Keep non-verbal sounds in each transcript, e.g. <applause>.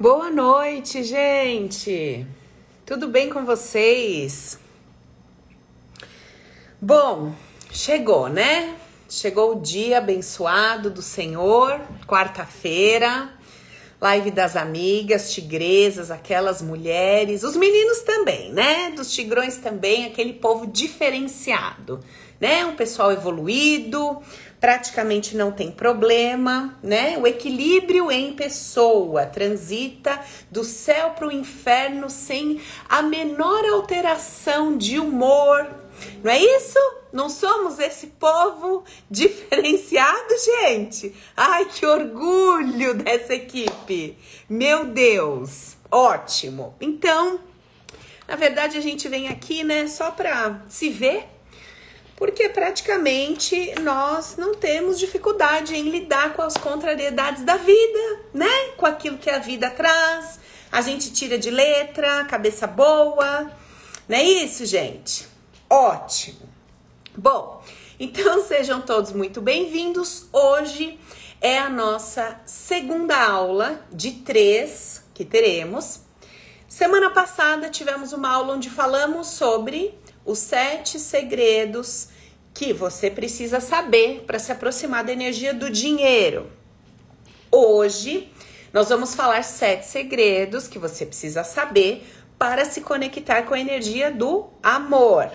Boa noite, gente. Tudo bem com vocês? Bom, chegou, né? Chegou o dia abençoado do Senhor, quarta-feira. Live das amigas, tigresas, aquelas mulheres, os meninos também, né? Dos tigrões também, aquele povo diferenciado, né? Um pessoal evoluído, praticamente não tem problema, né? O equilíbrio em pessoa transita do céu para o inferno sem a menor alteração de humor. Não é isso? Não somos esse povo <laughs> diferenciado, gente? Ai, que orgulho dessa equipe! Meu Deus, ótimo! Então, na verdade, a gente vem aqui, né, só para se ver, porque praticamente nós não temos dificuldade em lidar com as contrariedades da vida, né? Com aquilo que a vida traz. A gente tira de letra, cabeça boa. Não é isso, gente? Ótimo! Bom, então <laughs> sejam todos muito bem-vindos. Hoje é a nossa segunda aula de três que teremos. Semana passada tivemos uma aula onde falamos sobre os sete segredos que você precisa saber para se aproximar da energia do dinheiro. Hoje nós vamos falar sete segredos que você precisa saber para se conectar com a energia do amor.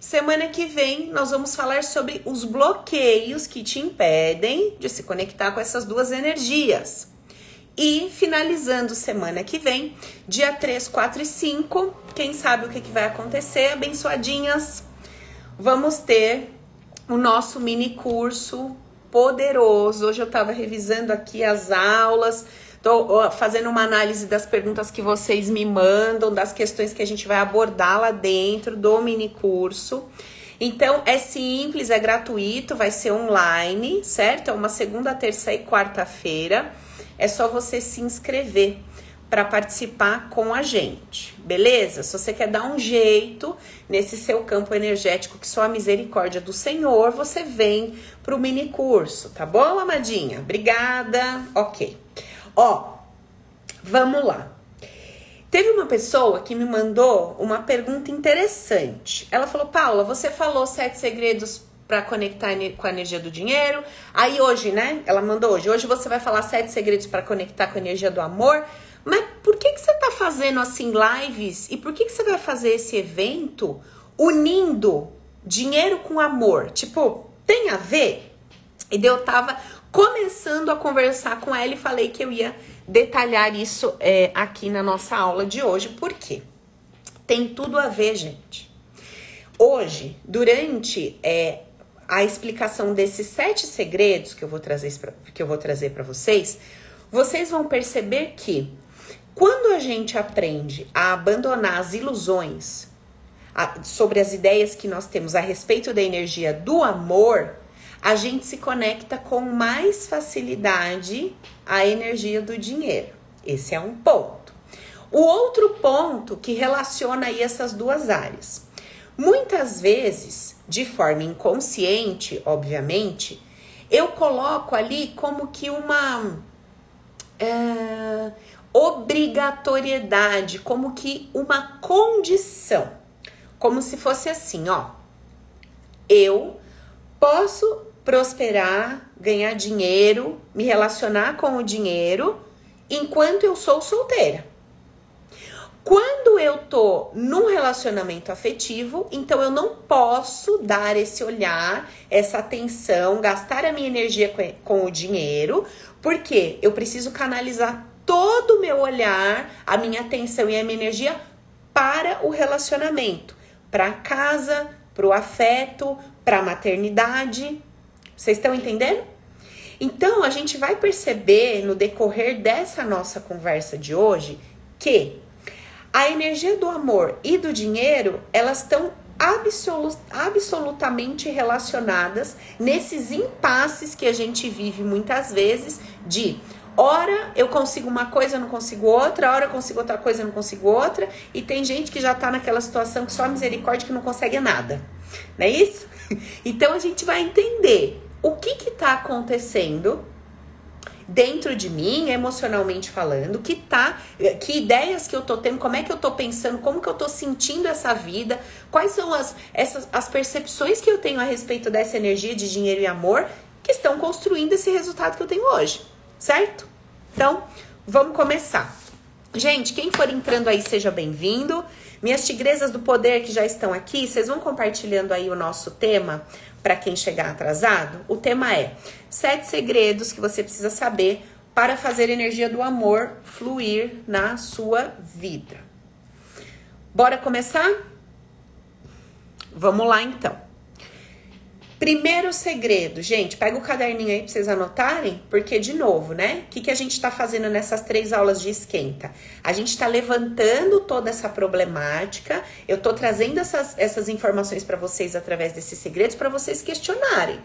Semana que vem nós vamos falar sobre os bloqueios que te impedem de se conectar com essas duas energias. E finalizando semana que vem, dia 3, 4 e 5, quem sabe o que, que vai acontecer, abençoadinhas, vamos ter o nosso mini curso poderoso. Hoje eu estava revisando aqui as aulas Tô fazendo uma análise das perguntas que vocês me mandam, das questões que a gente vai abordar lá dentro do mini curso. Então é simples, é gratuito, vai ser online, certo? É uma segunda, terça e quarta-feira. É só você se inscrever para participar com a gente, beleza? Se você quer dar um jeito nesse seu campo energético que só a misericórdia do Senhor, você vem para o mini curso, tá bom, amadinha? Obrigada. Ok. Ó, vamos lá. Teve uma pessoa que me mandou uma pergunta interessante. Ela falou: Paula, você falou sete segredos para conectar com a energia do dinheiro. Aí hoje, né? Ela mandou hoje. Hoje você vai falar sete segredos para conectar com a energia do amor. Mas por que, que você tá fazendo assim lives? E por que, que você vai fazer esse evento unindo dinheiro com amor? Tipo, tem a ver? E eu tava começando a conversar com ela e falei que eu ia detalhar isso é, aqui na nossa aula de hoje, por quê? Tem tudo a ver, gente. Hoje, durante é, a explicação desses sete segredos que eu vou trazer que eu vou trazer para vocês, vocês vão perceber que quando a gente aprende a abandonar as ilusões a, sobre as ideias que nós temos a respeito da energia do amor, a gente se conecta com mais facilidade à energia do dinheiro. Esse é um ponto. O outro ponto que relaciona aí essas duas áreas. Muitas vezes, de forma inconsciente, obviamente, eu coloco ali como que uma é, obrigatoriedade, como que uma condição, como se fosse assim, ó. Eu posso prosperar, ganhar dinheiro, me relacionar com o dinheiro enquanto eu sou solteira. Quando eu tô num relacionamento afetivo, então eu não posso dar esse olhar, essa atenção, gastar a minha energia com, o dinheiro, porque eu preciso canalizar todo o meu olhar, a minha atenção e a minha energia para o relacionamento, para a casa, para o afeto, para a maternidade. Vocês estão entendendo? Então, a gente vai perceber no decorrer dessa nossa conversa de hoje que a energia do amor e do dinheiro, elas estão absolut, absolutamente relacionadas nesses impasses que a gente vive muitas vezes de hora eu consigo uma coisa, eu não consigo outra, hora eu consigo outra coisa, eu não consigo outra, e tem gente que já tá naquela situação que só a misericórdia que não consegue nada. Não é isso? <laughs> Então a gente vai entender o que está acontecendo dentro de mim, emocionalmente falando, que tá, que ideias que eu tô tendo, como é que eu tô pensando, como que eu tô sentindo essa vida, quais são as, essas, as percepções que eu tenho a respeito dessa energia de dinheiro e amor que estão construindo esse resultado que eu tenho hoje, certo? Então, vamos começar. Gente, quem for entrando aí, seja bem-vindo. Minhas tigresas do poder que já estão aqui, vocês vão compartilhando aí o nosso tema para quem chegar atrasado? O tema é sete segredos que você precisa saber para fazer a energia do amor fluir na sua vida. Bora começar? Vamos lá então. Primeiro segredo, gente, pega o caderninho aí pra vocês anotarem, porque, de novo, né? O que, que a gente tá fazendo nessas três aulas de esquenta? A gente tá levantando toda essa problemática, eu tô trazendo essas, essas informações para vocês através desses segredos para vocês questionarem.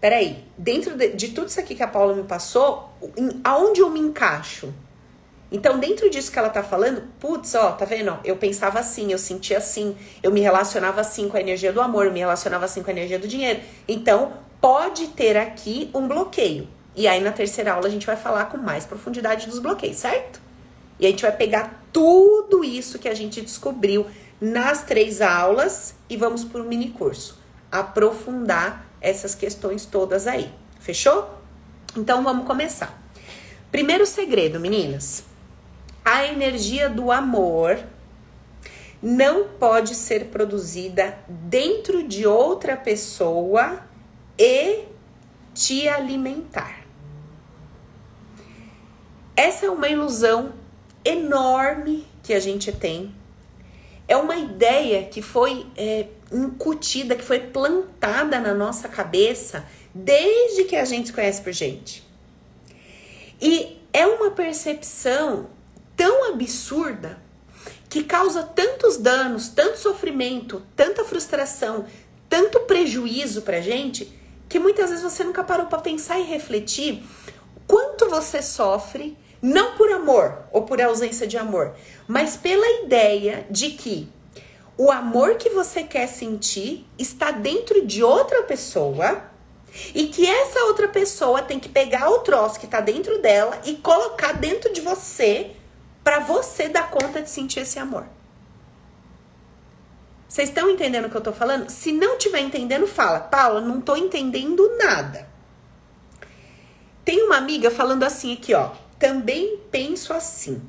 Peraí, dentro de, de, tudo isso aqui que a Paula me passou, em, aonde eu me encaixo? Então, dentro disso que ela tá falando, putz, ó, tá vendo? Eu pensava assim, eu sentia assim, eu me relacionava assim com a energia do amor, me relacionava assim com a energia do dinheiro. Então, pode ter aqui um bloqueio. E aí, na terceira aula, a gente vai falar com mais profundidade dos bloqueios, certo? E a gente vai pegar tudo isso que a gente descobriu nas três aulas e vamos para o mini curso. Aprofundar essas questões todas aí. Fechou? Então, vamos começar. Primeiro segredo, meninas a energia do amor não pode ser produzida dentro de outra pessoa e te alimentar. Essa é uma ilusão enorme que a gente tem. É uma ideia que foi é, incutida, que foi plantada na nossa cabeça desde que a gente se conhece por gente. E é uma percepção tão absurda que causa tantos danos, tanto sofrimento, tanta frustração, tanto prejuízo pra gente, que muitas vezes você nunca parou para pensar e refletir quanto você sofre, não por amor ou por ausência de amor, mas pela ideia de que o amor que você quer sentir está dentro de outra pessoa e que essa outra pessoa tem que pegar o troço que está dentro dela e colocar dentro de você para você dar conta de sentir esse amor. Vocês estão entendendo o que eu tô falando? Se não tiver entendendo, fala. Paula, não tô entendendo nada. Tem uma amiga falando assim aqui, ó. Também penso assim.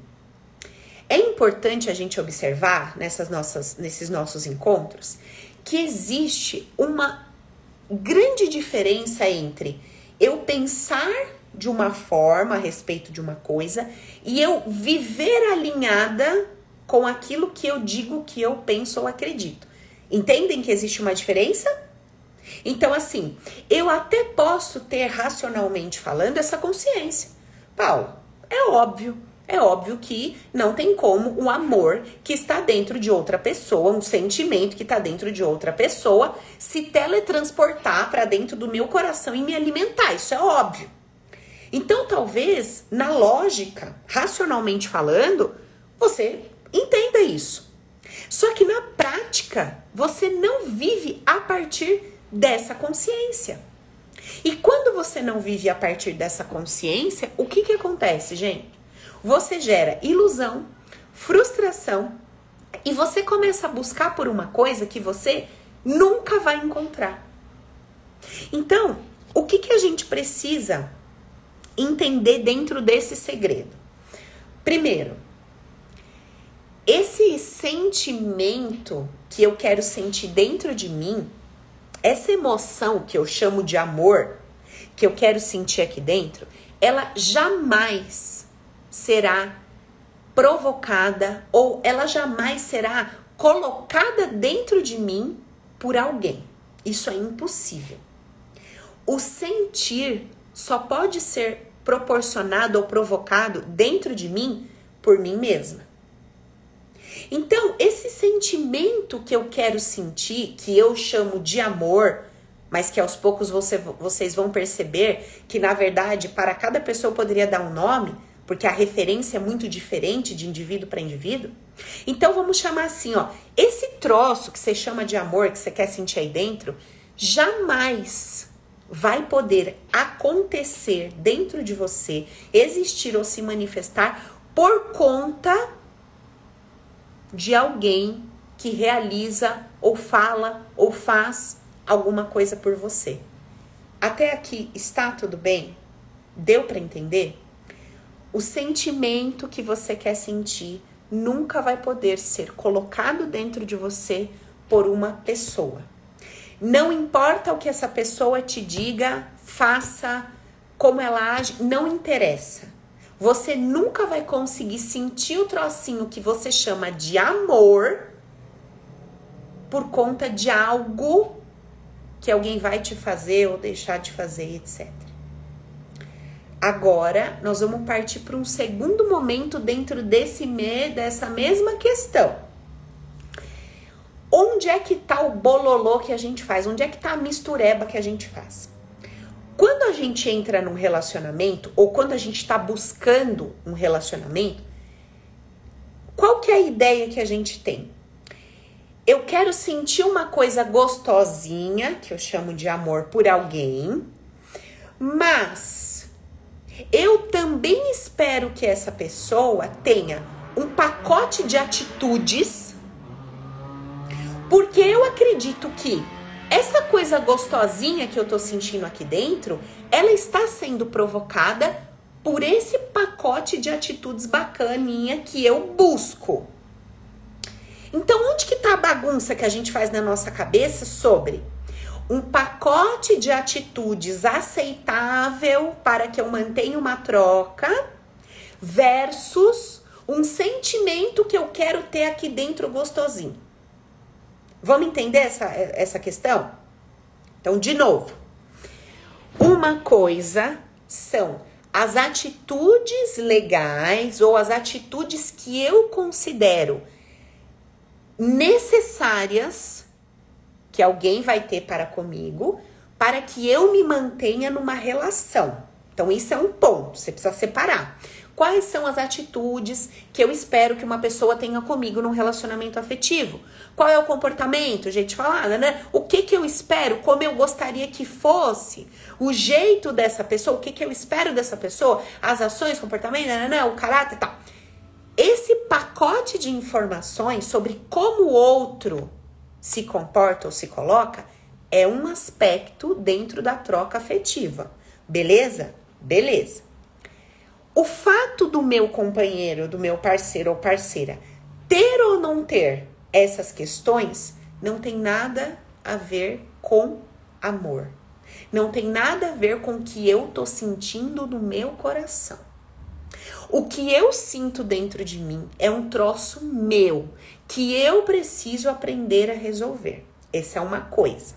É importante a gente observar nessas nossas, nesses nossos encontros que existe uma grande diferença entre eu pensar de uma forma a respeito de uma coisa e eu viver alinhada com aquilo que eu digo que eu penso ou acredito. Entendem que existe uma diferença? Então, assim, eu até posso ter racionalmente falando essa consciência. Paulo, é óbvio, é óbvio que não tem como o amor que está dentro de outra pessoa, um sentimento que está dentro de outra pessoa, se teletransportar para dentro do meu coração e me alimentar. Isso é óbvio. Então, talvez, na lógica, racionalmente falando, você entenda isso. Só que na prática, você não vive a partir dessa consciência. E quando você não vive a partir dessa consciência, o que, que acontece, gente? Você gera ilusão, frustração e você começa a buscar por uma coisa que você nunca vai encontrar. Então, o que, que a gente precisa entender dentro desse segredo. Primeiro, esse sentimento que eu quero sentir dentro de mim, essa emoção que eu chamo de amor, que eu quero sentir aqui dentro, ela jamais será provocada ou ela jamais será colocada dentro de mim por alguém. Isso é impossível. O sentir só pode ser proporcionado ou provocado dentro de mim por mim mesma. Então, esse sentimento que eu quero sentir, que eu chamo de amor, mas que aos poucos você, vocês vão perceber que, na verdade, para cada pessoa poderia dar um nome, porque a referência é muito diferente de indivíduo para indivíduo. Então, vamos chamar assim, ó, esse troço que você chama de amor, que você quer sentir aí dentro, jamais vai poder acontecer dentro de você, existir ou se manifestar por conta de alguém que realiza ou fala ou faz alguma coisa por você. Até aqui está tudo bem? Deu para entender? O sentimento que você quer sentir nunca vai poder ser colocado dentro de você por uma pessoa. Não importa o que essa pessoa te diga, faça, como ela age, não interessa. Você nunca vai conseguir sentir o trocinho que você chama de amor por conta de algo que alguém vai te fazer ou deixar de fazer, etc. Agora, nós vamos partir para um segundo momento dentro desse me, dessa mesma questão. Onde é que tá o bololô que a gente faz? Onde é que tá a mistureba que a gente faz? Quando a gente entra num relacionamento ou quando a gente está buscando um relacionamento, qual que é a ideia que a gente tem? Eu quero sentir uma coisa gostosinha, que eu chamo de amor por alguém, mas eu também espero que essa pessoa tenha um pacote de atitudes, porque eu acredito que essa coisa gostosinha que eu tô sentindo aqui dentro, ela está sendo provocada por esse pacote de atitudes bacaninha que eu busco. Então, onde que tá a bagunça que a gente faz na nossa cabeça sobre um pacote de atitudes aceitável para que eu mantenha uma troca versus um sentimento que eu quero ter aqui dentro gostosinho? Vamos entender essa, essa questão? Então, de novo, uma coisa são as atitudes legais ou as atitudes que eu considero necessárias que alguém vai ter para comigo para que eu me mantenha numa relação. Então, isso é um ponto, você precisa separar. Quais são as atitudes que eu espero que uma pessoa tenha comigo num relacionamento afetivo? Qual é o comportamento, jeito de falar, né? O que que eu espero, como eu gostaria que fosse? O jeito dessa pessoa, o que que eu espero dessa pessoa? As ações, comportamento, né, né, o caráter e tal. Esse pacote de informações sobre como o outro se comporta ou se coloca é um aspecto dentro da troca afetiva. Beleza? Beleza. O fato do meu companheiro, do meu parceiro ou parceira ter ou não ter essas questões não tem nada a ver com amor. Não tem nada a ver com o que eu tô sentindo no meu coração. O que eu sinto dentro de mim é um troço meu que eu preciso aprender a resolver. Essa é uma coisa.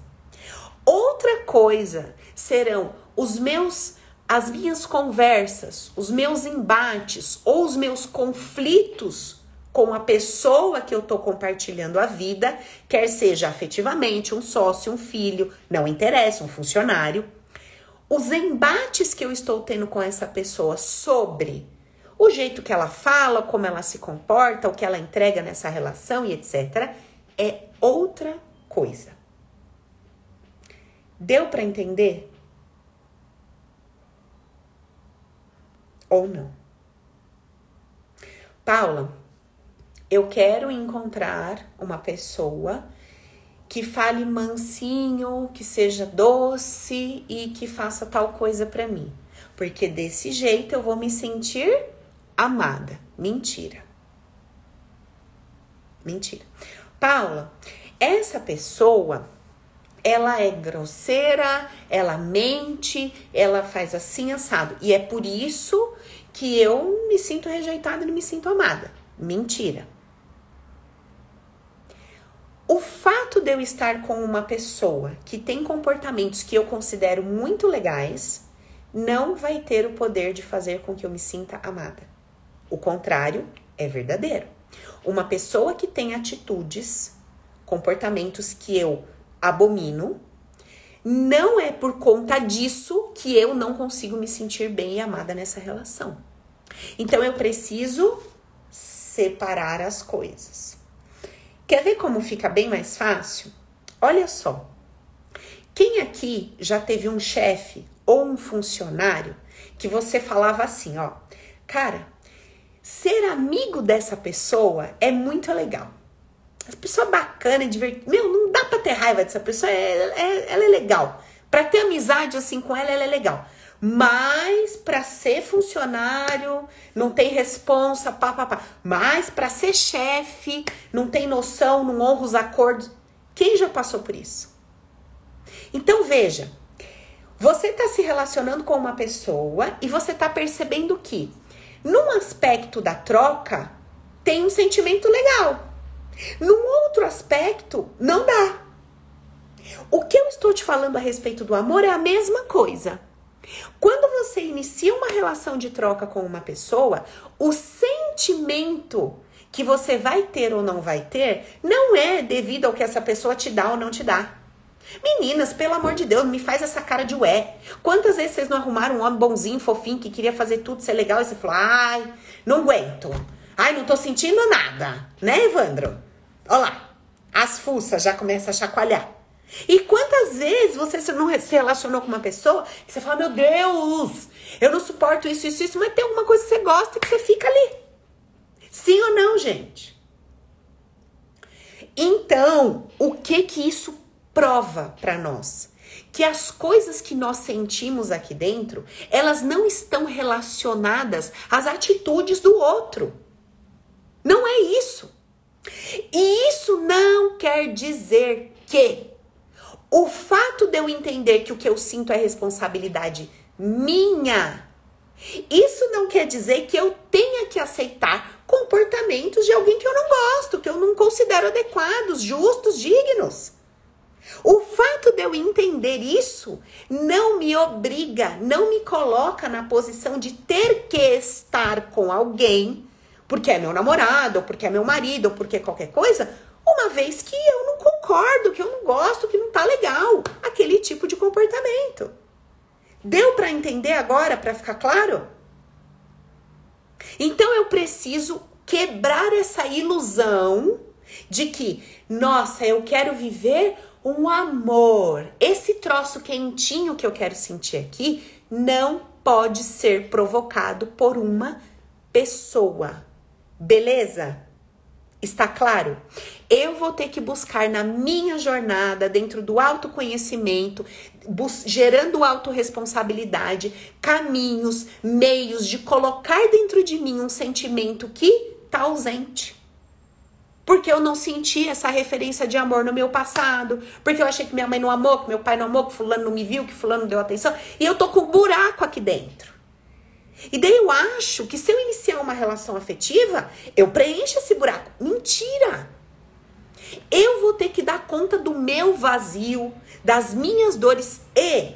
Outra coisa serão os meus as minhas conversas, os meus embates ou os meus conflitos com a pessoa que eu tô compartilhando a vida, quer seja afetivamente, um sócio, um filho, não interessa, um funcionário. Os embates que eu estou tendo com essa pessoa sobre o jeito que ela fala, como ela se comporta, o que ela entrega nessa relação e etc. é outra coisa. Deu para entender? Ou não? Paula, eu quero encontrar uma pessoa que fale mansinho, que seja doce e que faça tal coisa para mim, porque desse jeito eu vou me sentir amada. Mentira. Mentira. Paula, essa pessoa, ela é grosseira, ela mente, ela faz assim assado. E é por isso que eu me sinto rejeitada e não me sinto amada. Mentira. O fato de eu estar com uma pessoa que tem comportamentos que eu considero muito legais não vai ter o poder de fazer com que eu me sinta amada. O contrário é verdadeiro. Uma pessoa que tem atitudes, comportamentos que eu abomino, não é por conta disso que eu não consigo me sentir bem e amada nessa relação. Então eu preciso separar as coisas. Quer ver como fica bem mais fácil? Olha só. Quem aqui já teve um chefe ou um funcionário que você falava assim, ó, cara, ser amigo dessa pessoa é muito legal. Essa pessoa é bacana, é divertida. Meu, não dá pra ter raiva dessa pessoa, é, é, ela é legal. Pra ter amizade assim com ela, ela é legal. Mas para ser funcionário, não tem responsa, pá, pá, pá. Mas para ser chefe, não tem noção, não honra os acordos. Quem já passou por isso? Então veja, você está se relacionando com uma pessoa e você está percebendo que, num aspecto da troca, tem um sentimento legal. Num outro aspecto, não dá. O que eu estou te falando a respeito do amor é a mesma coisa. Quando você inicia uma relação de troca com uma pessoa, o sentimento que você vai ter ou não vai ter não é devido ao que essa pessoa te dá ou não te dá. Meninas, pelo amor de Deus, me faz essa cara de ué. Quantas vezes vocês não arrumaram um homem bonzinho, fofinho, que queria fazer tudo ser legal e você falou, ai, não aguento. Ai, não tô sentindo nada. Né, Evandro? Olha lá, as fuças já começam a chacoalhar. E quantas vezes você não se relacionou com uma pessoa que você fala, meu Deus, eu não suporto isso, isso, isso, mas tem alguma coisa que você gosta que você fica ali. Sim ou não, gente? Então, o que que isso prova para nós? Que as coisas que nós sentimos aqui dentro, elas não estão relacionadas às atitudes do outro. Não é isso. E isso não quer dizer que o fato de eu entender que o que eu sinto é responsabilidade minha, isso não quer dizer que eu tenha que aceitar comportamentos de alguém que eu não gosto, que eu não considero adequados, justos, dignos. O fato de eu entender isso não me obriga, não me coloca na posição de ter que estar com alguém, porque é meu namorado, ou porque é meu marido, ou porque é qualquer coisa, uma vez que eu não concordo, que eu não gosto, que não tá legal aquele tipo de comportamento. Deu para entender agora, para ficar claro? Então eu preciso quebrar essa ilusão de que, nossa, eu quero viver um amor. Esse troço quentinho que eu quero sentir aqui não pode ser provocado por uma pessoa. Beleza? Está claro? Eu vou ter que buscar na minha jornada, dentro do autoconhecimento, gerando autorresponsabilidade, caminhos, meios de colocar dentro de mim um sentimento que está ausente. Porque eu não senti essa referência de amor no meu passado. Porque eu achei que minha mãe não amou, que meu pai não amou, que fulano não me viu, que fulano não deu atenção. E eu tô com um buraco aqui dentro. E daí eu acho que se eu iniciar uma relação afetiva, eu preencho esse buraco. Mentira! Eu vou ter que dar conta do meu vazio, das minhas dores e,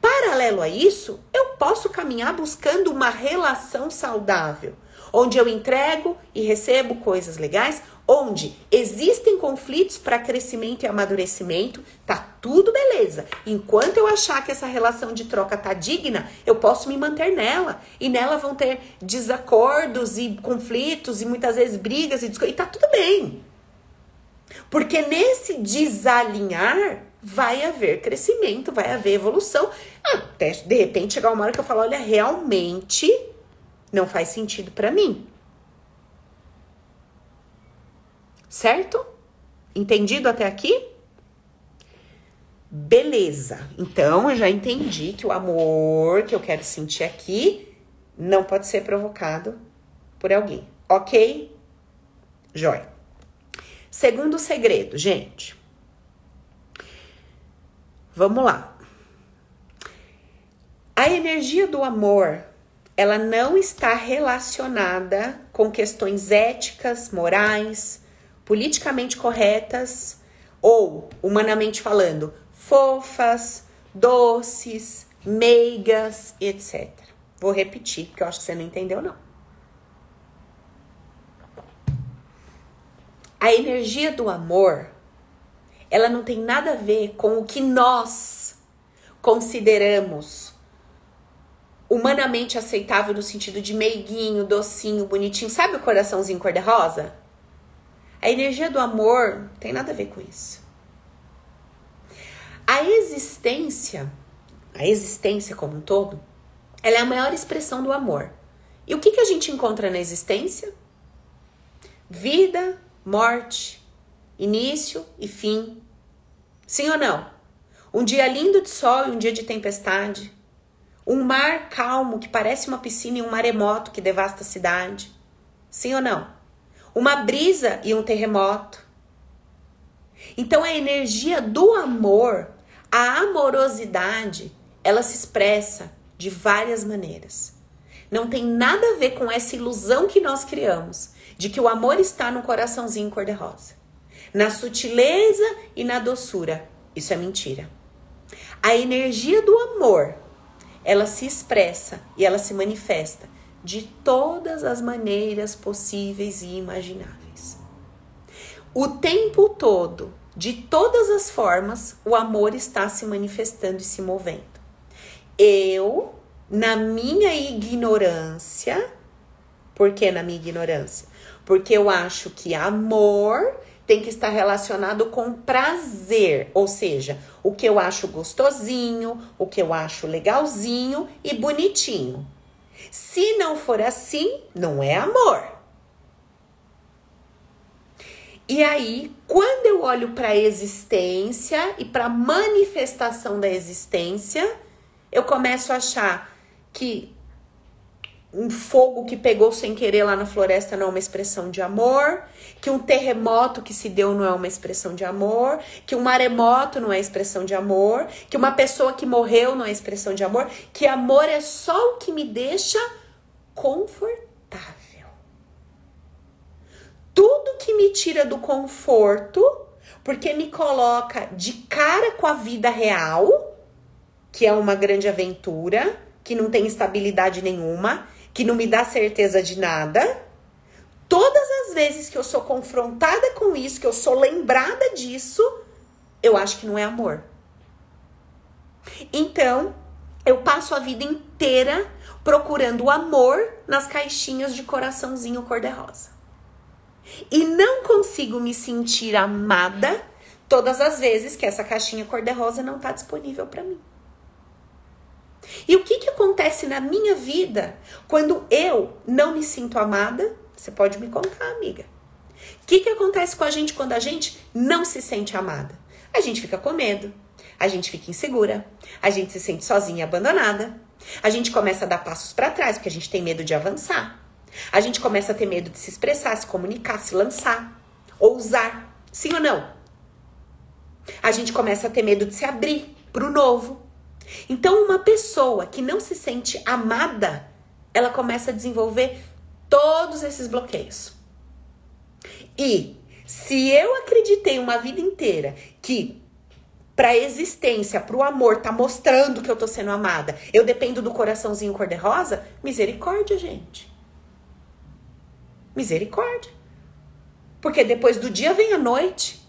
paralelo a isso, eu posso caminhar buscando uma relação saudável, onde eu entrego e recebo coisas legais, onde existem conflitos para crescimento e amadurecimento, tá tudo beleza. Enquanto eu achar que essa relação de troca tá digna, eu posso me manter nela. E nela vão ter desacordos e conflitos e muitas vezes brigas e, e tá tudo bem. Porque nesse desalinhar vai haver crescimento, vai haver evolução, até de repente chegar uma hora que eu falo, olha, realmente não faz sentido para mim. Certo? Entendido até aqui? Beleza. Então eu já entendi que o amor que eu quero sentir aqui não pode ser provocado por alguém. Ok? Jóia. Segundo segredo, gente. Vamos lá. A energia do amor, ela não está relacionada com questões éticas, morais, politicamente corretas ou, humanamente falando, fofas, doces, meigas, etc. Vou repetir, porque eu acho que você não entendeu, não. A energia do amor, ela não tem nada a ver com o que nós consideramos humanamente aceitável no sentido de meiguinho, docinho, bonitinho. Sabe o coraçãozinho cor-de-rosa? A energia do amor tem nada a ver com isso. A existência, a existência como um todo, ela é a maior expressão do amor. E o que, que a gente encontra na existência? Vida, morte, início e fim. Sim ou não? Um dia lindo de sol e um dia de tempestade. Um mar calmo que parece uma piscina e um maremoto que devasta a cidade. Sim ou não? Uma brisa e um terremoto. Então a energia do amor, a amorosidade, ela se expressa de várias maneiras. Não tem nada a ver com essa ilusão que nós criamos de que o amor está no coraçãozinho cor-de-rosa, na sutileza e na doçura. Isso é mentira. A energia do amor, ela se expressa e ela se manifesta de todas as maneiras possíveis e imagináveis. O tempo todo, de todas as formas, o amor está se manifestando e se movendo. Eu, na minha ignorância, por que na minha ignorância? Porque eu acho que amor tem que estar relacionado com prazer, ou seja, o que eu acho gostosinho, o que eu acho legalzinho e bonitinho. Se não for assim, não é amor. E aí, quando eu olho para a existência e para a manifestação da existência, eu começo a achar que um fogo que pegou sem querer lá na floresta não é uma expressão de amor, que um terremoto que se deu não é uma expressão de amor, que um maremoto não é expressão de amor, que uma pessoa que morreu não é expressão de amor, que amor é só o que me deixa confortável. Tudo que me tira do conforto, porque me coloca de cara com a vida real, que é uma grande aventura, que não tem estabilidade nenhuma, que não me dá certeza de nada. Todas as vezes que eu sou confrontada com isso, que eu sou lembrada disso, eu acho que não é amor. Então, eu passo a vida inteira procurando amor nas caixinhas de coraçãozinho cor-de-rosa. E não consigo me sentir amada todas as vezes que essa caixinha cor-de-rosa não está disponível para mim. E o que, que acontece na minha vida quando eu não me sinto amada? Você pode me contar, amiga. O que, que acontece com a gente quando a gente não se sente amada? A gente fica com medo, a gente fica insegura, a gente se sente sozinha e abandonada, a gente começa a dar passos para trás porque a gente tem medo de avançar, a gente começa a ter medo de se expressar, se comunicar, se lançar, ousar. Sim ou não? A gente começa a ter medo de se abrir para o novo. Então, uma pessoa que não se sente amada, ela começa a desenvolver todos esses bloqueios. E se eu acreditei uma vida inteira que para a existência, para o amor, tá mostrando que eu tô sendo amada, eu dependo do coraçãozinho cor-de-rosa, misericórdia, gente. Misericórdia. Porque depois do dia vem a noite.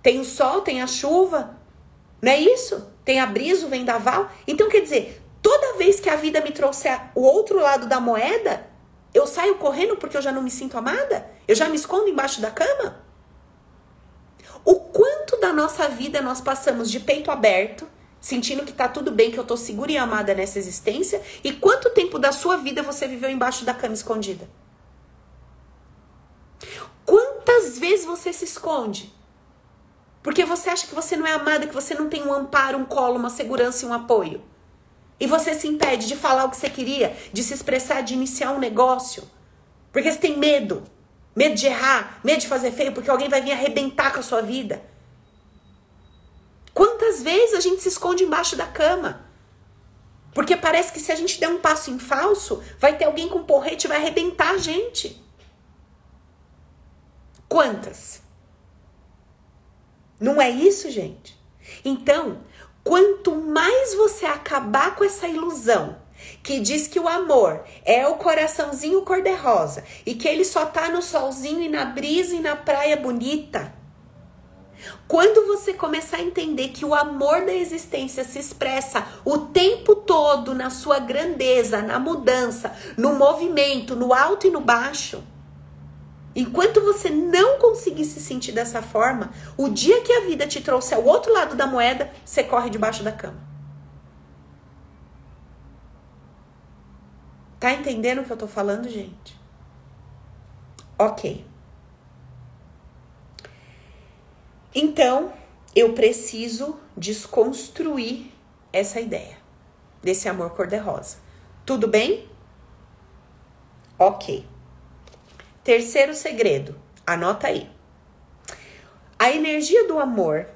Tem o sol, tem a chuva. Não é isso? Tem a brisa, o vendaval. Então, quer dizer, toda vez que a vida me trouxer o outro lado da moeda, eu saio correndo porque eu já não me sinto amada? Eu já me escondo embaixo da cama? O quanto da nossa vida nós passamos de peito aberto, sentindo que tá tudo bem, que eu tô segura e amada nessa existência, e quanto tempo da sua vida você viveu embaixo da cama escondida? Quantas vezes você se esconde? Porque você acha que você não é amada, que você não tem um amparo, um colo, uma segurança e um apoio. E você se impede de falar o que você queria, de se expressar, de iniciar um negócio. Porque você tem medo. Medo de errar, medo de fazer feio, porque alguém vai vir arrebentar com a sua vida. Quantas vezes a gente se esconde embaixo da cama? Porque parece que se a gente der um passo em falso, vai ter alguém com porrete e vai arrebentar a gente. Quantas? Não é isso, gente? Então, quanto mais você acabar com essa ilusão que diz que o amor é o coraçãozinho cor-de-rosa e que ele só tá no solzinho e na brisa e na praia bonita. Quando você começar a entender que o amor da existência se expressa o tempo todo na sua grandeza, na mudança, no movimento, no alto e no baixo, Enquanto você não conseguir se sentir dessa forma, o dia que a vida te trouxer o outro lado da moeda, você corre debaixo da cama. Tá entendendo o que eu tô falando, gente? Ok. Então, eu preciso desconstruir essa ideia desse amor cor-de-rosa. Tudo bem? Ok. Terceiro segredo, anota aí. A energia do amor,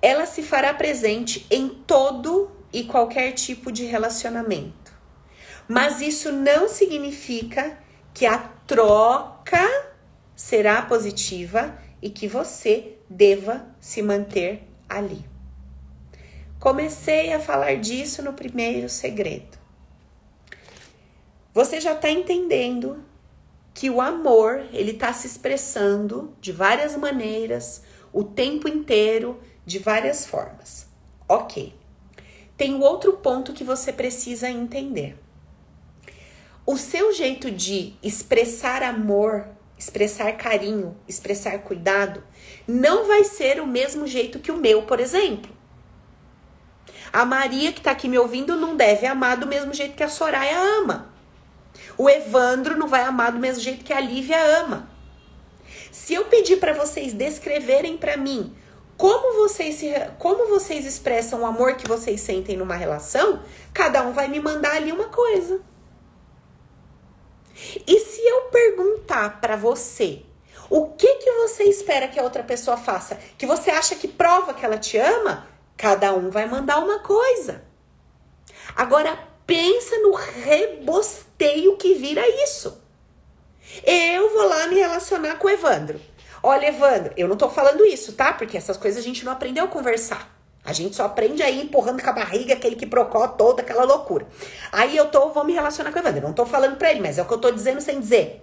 ela se fará presente em todo e qualquer tipo de relacionamento. Mas isso não significa que a troca será positiva e que você deva se manter ali. Comecei a falar disso no primeiro segredo. Você já está entendendo que o amor ele está se expressando de várias maneiras, o tempo inteiro, de várias formas. Ok. Tem outro ponto que você precisa entender. O seu jeito de expressar amor, expressar carinho, expressar cuidado, não vai ser o mesmo jeito que o meu, por exemplo. A Maria que está aqui me ouvindo não deve amar do mesmo jeito que a Soraya ama. O Evandro não vai amar do mesmo jeito que a Lívia ama. Se eu pedir para vocês descreverem para mim como vocês, se, como vocês expressam o amor que vocês sentem numa relação, cada um vai me mandar ali uma coisa. E se eu perguntar para você o que que você espera que a outra pessoa faça, que você acha que prova que ela te ama, cada um vai mandar uma coisa. Agora pensa no rebosteio que vira isso. Eu vou lá me relacionar com o Evandro. Olha, Evandro, eu não tô falando isso, tá? Porque essas coisas a gente não aprendeu a conversar. A gente só aprende aí empurrando com a barriga, aquele que procó toda aquela loucura. Aí eu tô, vou me relacionar com o Evandro. Eu não tô falando pra ele, mas é o que eu tô dizendo sem dizer.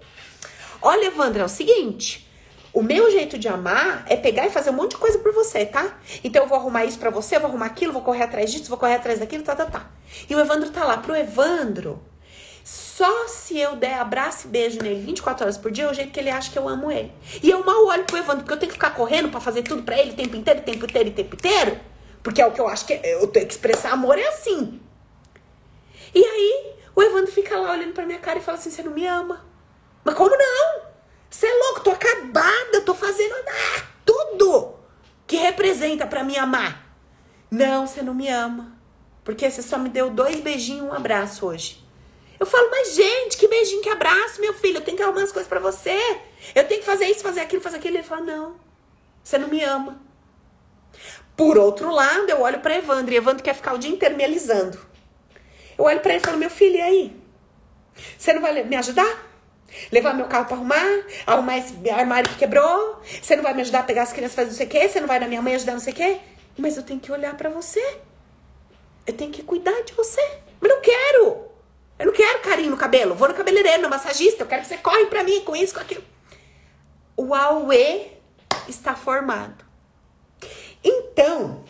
Olha, Evandro, é o seguinte. O meu jeito de amar é pegar e fazer um monte de coisa por você, tá? Então eu vou arrumar isso para você, vou arrumar aquilo, vou correr atrás disso, vou correr atrás daquilo, tá, tá, tá. E o Evandro tá lá. Pro Evandro, só se eu der abraço e beijo nele 24 horas por dia, é o jeito que ele acha que eu amo ele. E eu mal olho pro Evandro, porque eu tenho que ficar correndo para fazer tudo para ele o tempo inteiro, o tempo inteiro, o tempo inteiro. Porque é o que eu acho que eu tenho que expressar amor é assim. E aí, o Evandro fica lá olhando pra minha cara e fala assim: você não me ama. Mas como não? Você é louco, tô acabada, tô fazendo ah, tudo que representa para me amar. Não, você não me ama. Porque você só me deu dois beijinhos e um abraço hoje. Eu falo, mas gente, que beijinho, que abraço, meu filho. Eu tenho que arrumar as coisas para você. Eu tenho que fazer isso, fazer aquilo, fazer aquilo. Ele fala, não, você não me ama. Por outro lado, eu olho para Evandro e Evandro quer ficar o dia inteiro. Eu olho para ele e falo: Meu filho, e aí? Você não vai me ajudar? Levar meu carro para arrumar? Arrumar esse armário que quebrou? Você não vai me ajudar a pegar as crianças fazer não sei o quê? Você não vai na minha mãe ajudar não sei o quê? Mas eu tenho que olhar para você. Eu tenho que cuidar de você. Mas não quero. Eu não quero carinho no cabelo. Vou no cabeleireiro, no massagista. Eu quero que você corre para mim com isso, com aquilo. O Aue está formado. Então,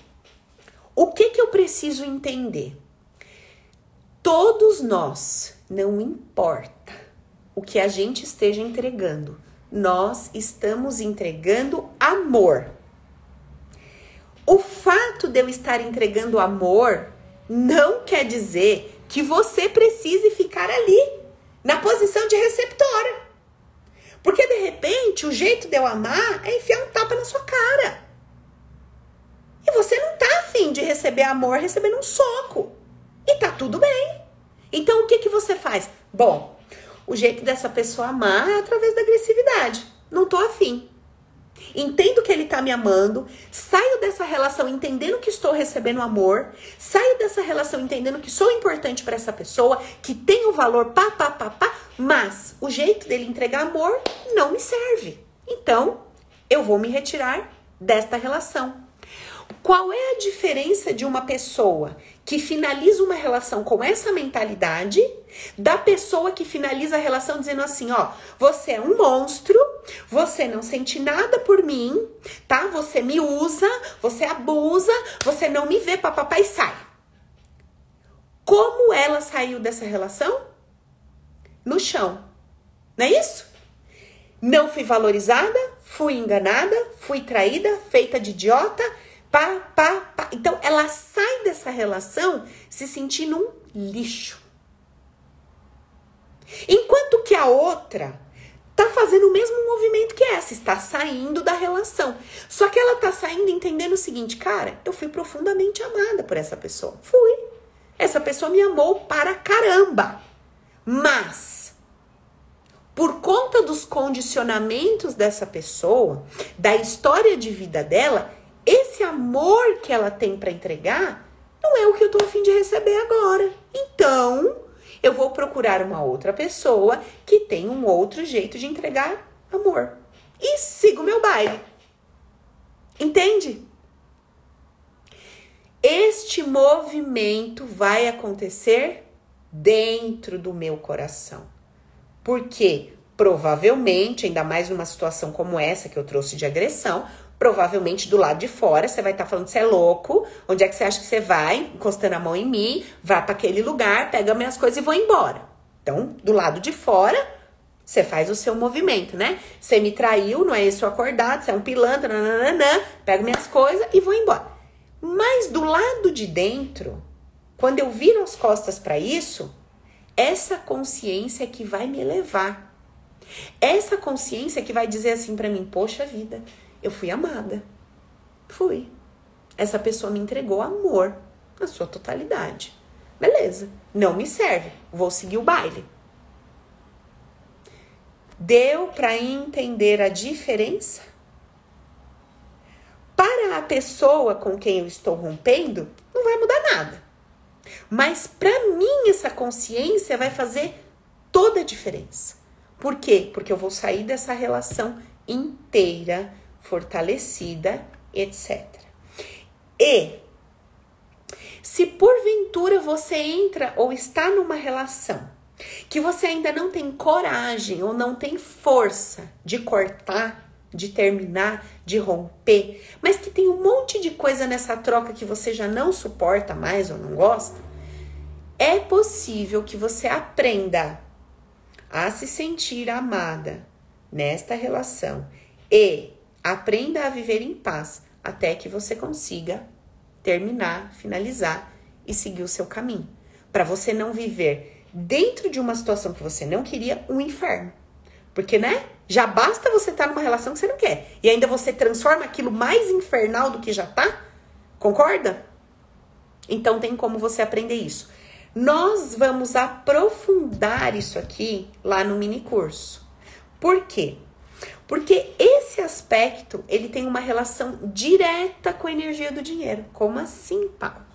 o que, que eu preciso entender? Todos nós, não importa o que a gente esteja entregando, nós estamos entregando amor. O fato de eu estar entregando amor não quer dizer que você precise ficar ali, na posição de receptora. Porque de repente o jeito de eu amar é enfiar um tapa na sua cara. E você não tá afim de receber amor recebendo um soco. E tá tudo bem. Então o que que você faz? Bom, o jeito dessa pessoa amar é através da agressividade. Não tô afim. Entendo que ele tá me amando, saio dessa relação entendendo que estou recebendo amor, saio dessa relação entendendo que sou importante para essa pessoa, que tenho valor, pá, pá, pá, pá, mas o jeito dele entregar amor não me serve. Então, eu vou me retirar desta relação. Qual é a diferença de uma pessoa que finaliza uma relação com essa mentalidade da pessoa que finaliza a relação dizendo assim, ó, você é um monstro, você não sente nada por mim, tá? Você me usa, você abusa, você não me vê, papapá e sai. Como ela saiu dessa relação? No chão. Não é isso? Não fui valorizada, fui enganada, fui traída, feita de idiota, pá, pá, pá. Então ela sai dessa relação se sentindo um lixo. Enquanto que a outra tá fazendo o mesmo movimento que essa, está saindo da relação. Só que ela tá saindo entendendo o seguinte, cara, eu fui profundamente amada por essa pessoa. Fui. Essa pessoa me amou para caramba. Mas por conta dos condicionamentos dessa pessoa, da história de vida dela, esse amor que ela tem para entregar não é o que eu tô afim de receber agora. Então, eu vou procurar uma outra pessoa que tem um outro jeito de entregar amor. E sigo meu baile. Entende? Este movimento vai acontecer dentro do meu coração. Porque provavelmente, ainda mais numa situação como essa que eu trouxe de agressão, provavelmente do lado de fora você vai estar tá falando que você é louco, onde é que você acha que você vai, encostando a mão em mim, vá para aquele lugar, pega minhas coisas e vou embora. Então, do lado de fora, você faz o seu movimento, né? Você me traiu, não é isso acordado, você é um pilantra, nananã, pego minhas coisas e vou embora. Mas do lado de dentro, quando eu viro as costas para isso, essa consciência é que vai me elevar. Essa consciência é que vai dizer assim para mim: "Poxa vida, eu fui amada. Fui. Essa pessoa me entregou amor na sua totalidade. Beleza, não me serve. Vou seguir o baile. Deu para entender a diferença? Para a pessoa com quem eu estou rompendo, não vai mudar nada. Mas para mim essa consciência vai fazer toda a diferença. Por quê? Porque eu vou sair dessa relação inteira fortalecida, etc. E se porventura você entra ou está numa relação que você ainda não tem coragem ou não tem força de cortar, de terminar, de romper, mas que tem um monte de coisa nessa troca que você já não suporta mais ou não gosta, é possível que você aprenda a se sentir amada nesta relação e Aprenda a viver em paz até que você consiga terminar, finalizar e seguir o seu caminho. Para você não viver dentro de uma situação que você não queria, um inferno. Porque, né? Já basta você estar tá numa relação que você não quer. E ainda você transforma aquilo mais infernal do que já tá? Concorda? Então tem como você aprender isso. Nós vamos aprofundar isso aqui lá no mini curso. Por quê? Porque esse aspecto, ele tem uma relação direta com a energia do dinheiro. Como assim, Paulo?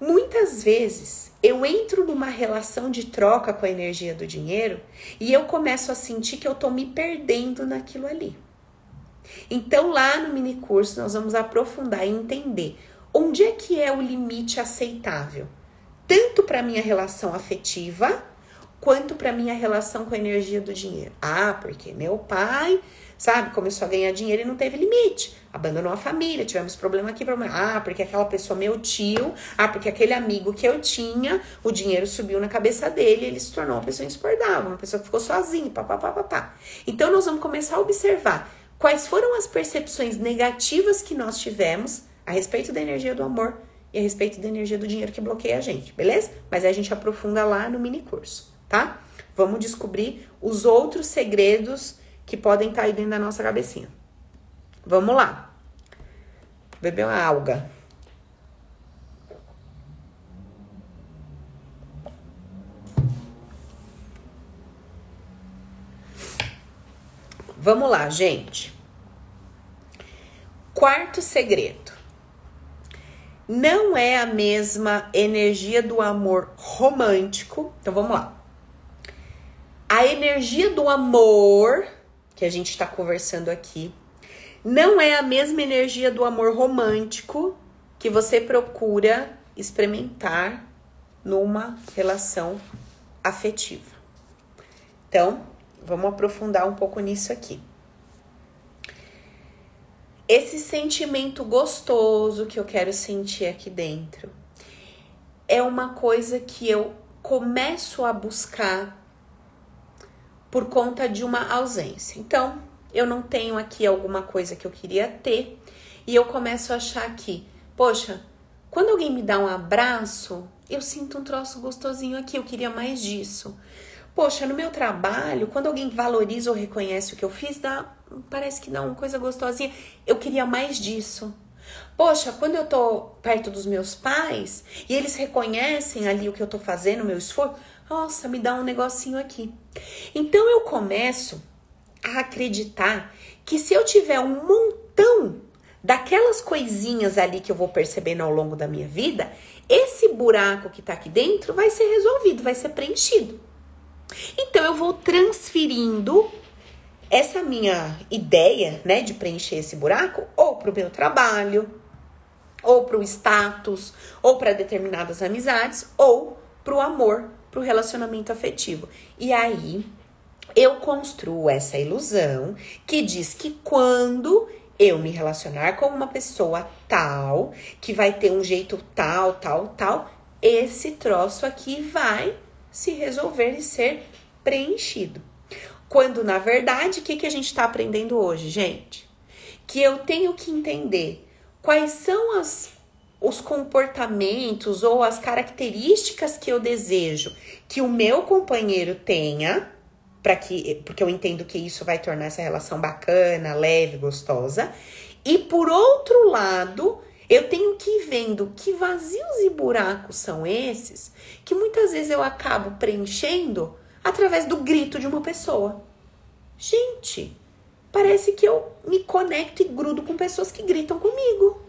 Muitas vezes eu entro numa relação de troca com a energia do dinheiro e eu começo a sentir que eu tô me perdendo naquilo ali. Então, lá no mini curso, nós vamos aprofundar e entender onde é que é o limite aceitável, tanto para minha relação afetiva quanto para minha relação com a energia do dinheiro. Ah, porque meu pai, sabe, começou a ganhar dinheiro e não teve limite. Abandonou a família, tivemos problema aqui, problema. Ah, porque aquela pessoa, meu tio, ah, porque aquele amigo que eu tinha, o dinheiro subiu na cabeça dele, ele se tornou uma pessoa insuportável, uma pessoa que ficou sozinha, papapá, papá. Então nós vamos começar a observar quais foram as percepções negativas que nós tivemos a respeito da energia do amor e a respeito da energia do dinheiro que bloqueia a gente, beleza? Mas aí a gente aprofunda lá no mini curso tá? Vamos descobrir os outros segredos que podem estar aí dentro da nossa cabecinha. Vamos lá. Beber uma alga. Vamos lá, gente. Quarto segredo. Não é a mesma energia do amor romântico. Então vamos lá a energia do amor que a gente está conversando aqui não é a mesma energia do amor romântico que você procura experimentar numa relação afetiva. Então, vamos aprofundar um pouco nisso aqui. Esse sentimento gostoso que eu quero sentir aqui dentro é uma coisa que eu começo a buscar por conta de uma ausência. Então, eu não tenho aqui alguma coisa que eu queria ter e eu começo a achar que, poxa, quando alguém me dá um abraço, eu sinto um troço gostosinho aqui, eu queria mais disso. Poxa, no meu trabalho, quando alguém valoriza ou reconhece o que eu fiz, dá, parece que dá uma coisa gostosinha. Eu queria mais disso. Poxa, quando eu tô perto dos meus pais e eles reconhecem ali o que eu tô fazendo, o meu esforço, nossa, me dá um negocinho aqui. Então eu começo a acreditar que se eu tiver um montão daquelas coisinhas ali que eu vou percebendo ao longo da minha vida, esse buraco que tá aqui dentro vai ser resolvido, vai ser preenchido. Então eu vou transferindo essa minha ideia, né, de preencher esse buraco ou para o meu trabalho, ou para o status, ou para determinadas amizades, ou para o amor, para o relacionamento afetivo. E aí eu construo essa ilusão que diz que quando eu me relacionar com uma pessoa tal, que vai ter um jeito tal, tal, tal, esse troço aqui vai se resolver e ser preenchido. Quando, na verdade, o que, que a gente está aprendendo hoje, gente? Que eu tenho que entender quais são as, os comportamentos ou as características que eu desejo que o meu companheiro tenha, para que, porque eu entendo que isso vai tornar essa relação bacana, leve, gostosa. E por outro lado, eu tenho que ir vendo que vazios e buracos são esses que muitas vezes eu acabo preenchendo através do grito de uma pessoa. Gente, parece que eu me conecto e grudo com pessoas que gritam comigo.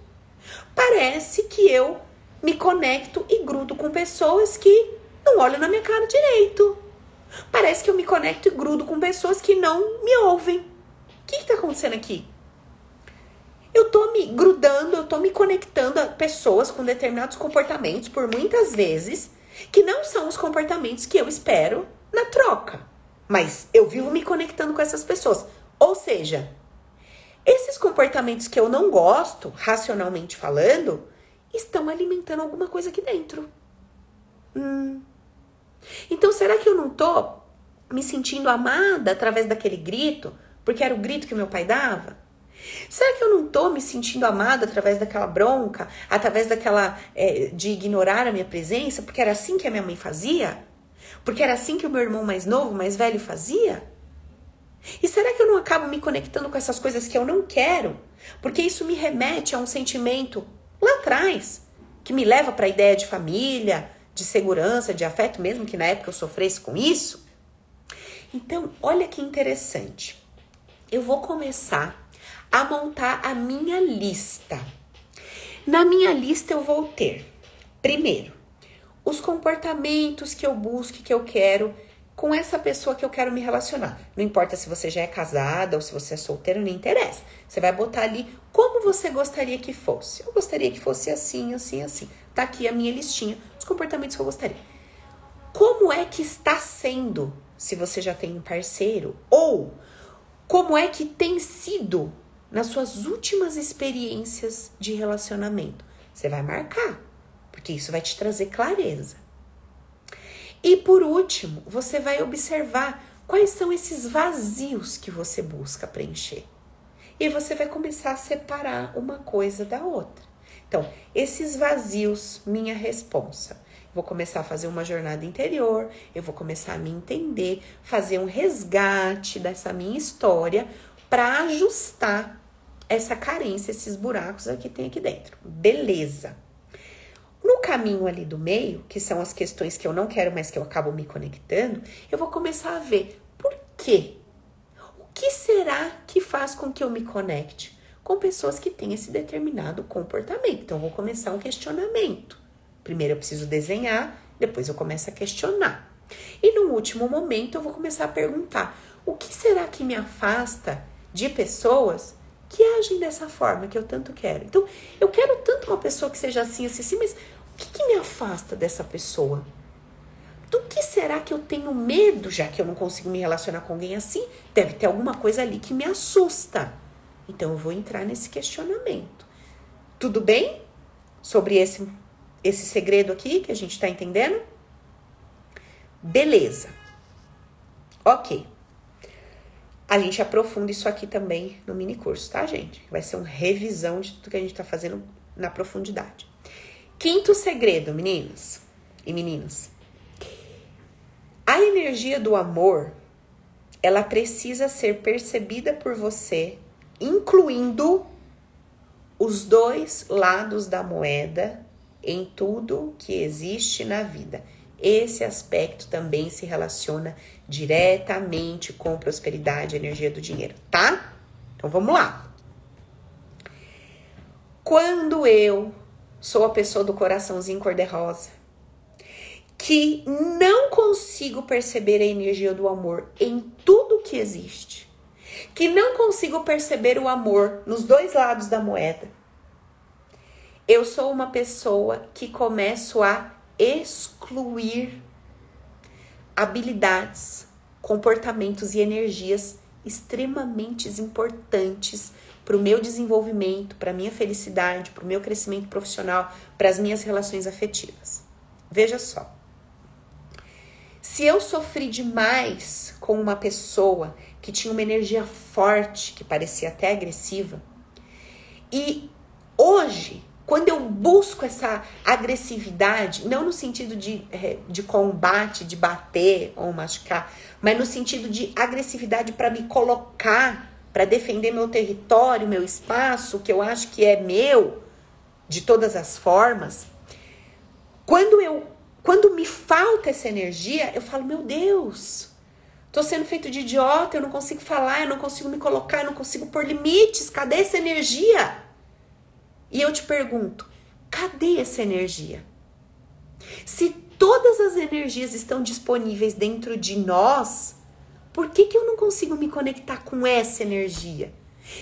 Parece que eu me conecto e grudo com pessoas que não olham na minha cara direito. Parece que eu me conecto e grudo com pessoas que não me ouvem. O que está acontecendo aqui? Eu tô me grudando, eu tô me conectando a pessoas com determinados comportamentos por muitas vezes que não são os comportamentos que eu espero na troca. Mas eu vivo me conectando com essas pessoas. Ou seja, esses comportamentos que eu não gosto, racionalmente falando, estão alimentando alguma coisa aqui dentro. Hum. Então, será que eu não tô me sentindo amada através daquele grito, porque era o grito que meu pai dava? Será que eu não tô me sentindo amada através daquela bronca, através daquela é, de ignorar a minha presença, porque era assim que a minha mãe fazia? Porque era assim que o meu irmão mais novo, mais velho fazia? E será que eu não acabo me conectando com essas coisas que eu não quero? Porque isso me remete a um sentimento lá atrás, que me leva para a ideia de família, de segurança, de afeto, mesmo que na época eu sofresse com isso? Então, olha que interessante. Eu vou começar a montar a minha lista. Na minha lista eu vou ter, primeiro, os comportamentos que eu busco, que eu quero com essa pessoa que eu quero me relacionar. Não importa se você já é casada ou se você é solteiro, não interessa. Você vai botar ali como você gostaria que fosse. Eu gostaria que fosse assim, assim, assim. Tá aqui a minha listinha, os comportamentos que eu gostaria. Como é que está sendo se você já tem um parceiro? Ou como é que tem sido nas suas últimas experiências de relacionamento? Você vai marcar porque isso vai te trazer clareza. E por último, você vai observar quais são esses vazios que você busca preencher. E você vai começar a separar uma coisa da outra. Então, esses vazios, minha responsa. Vou começar a fazer uma jornada interior, eu vou começar a me entender, fazer um resgate dessa minha história para ajustar essa carência, esses buracos que tem aqui dentro. Beleza. No caminho ali do meio, que são as questões que eu não quero, mas que eu acabo me conectando, eu vou começar a ver por quê. O que será que faz com que eu me conecte com pessoas que têm esse determinado comportamento? Então, eu vou começar um questionamento. Primeiro eu preciso desenhar, depois eu começo a questionar. E no último momento eu vou começar a perguntar: o que será que me afasta de pessoas que agem dessa forma que eu tanto quero? Então, eu quero tanto uma pessoa que seja assim, assim, assim, mas o que, que me afasta dessa pessoa? Do que será que eu tenho medo, já que eu não consigo me relacionar com alguém assim? Deve ter alguma coisa ali que me assusta. Então eu vou entrar nesse questionamento. Tudo bem? Sobre esse, esse segredo aqui que a gente está entendendo? Beleza. Ok. A gente aprofunda isso aqui também no mini curso, tá, gente? Vai ser uma revisão de tudo que a gente tá fazendo na profundidade. Quinto segredo, meninos e meninos. A energia do amor, ela precisa ser percebida por você, incluindo os dois lados da moeda em tudo que existe na vida. Esse aspecto também se relaciona diretamente com prosperidade e energia do dinheiro, tá? Então vamos lá. Quando eu sou a pessoa do coraçãozinho cor-de-rosa, que não consigo perceber a energia do amor em tudo que existe, que não consigo perceber o amor nos dois lados da moeda, eu sou uma pessoa que começo a excluir habilidades, comportamentos e energias extremamente importantes para o meu desenvolvimento, para a minha felicidade, para o meu crescimento profissional, para as minhas relações afetivas. Veja só. Se eu sofri demais com uma pessoa que tinha uma energia forte, que parecia até agressiva, e hoje quando eu busco essa agressividade, não no sentido de, é, de combate, de bater ou machucar, mas no sentido de agressividade para me colocar, para defender meu território, meu espaço, que eu acho que é meu, de todas as formas. Quando eu, quando me falta essa energia, eu falo, meu Deus, tô sendo feito de idiota, eu não consigo falar, eu não consigo me colocar, eu não consigo pôr limites, cadê essa energia? E eu te pergunto: cadê essa energia? Se todas as energias estão disponíveis dentro de nós, por que, que eu não consigo me conectar com essa energia?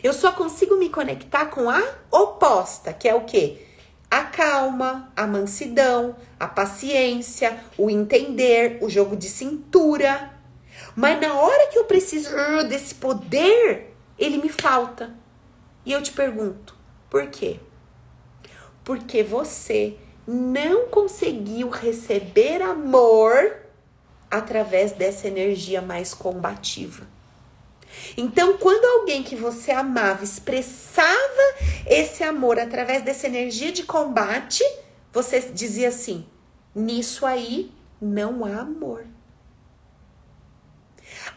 Eu só consigo me conectar com a oposta, que é o quê? A calma, a mansidão, a paciência, o entender, o jogo de cintura. Mas na hora que eu preciso uh, desse poder, ele me falta. E eu te pergunto, por quê? porque você não conseguiu receber amor através dessa energia mais combativa. Então, quando alguém que você amava expressava esse amor através dessa energia de combate, você dizia assim: nisso aí não há amor.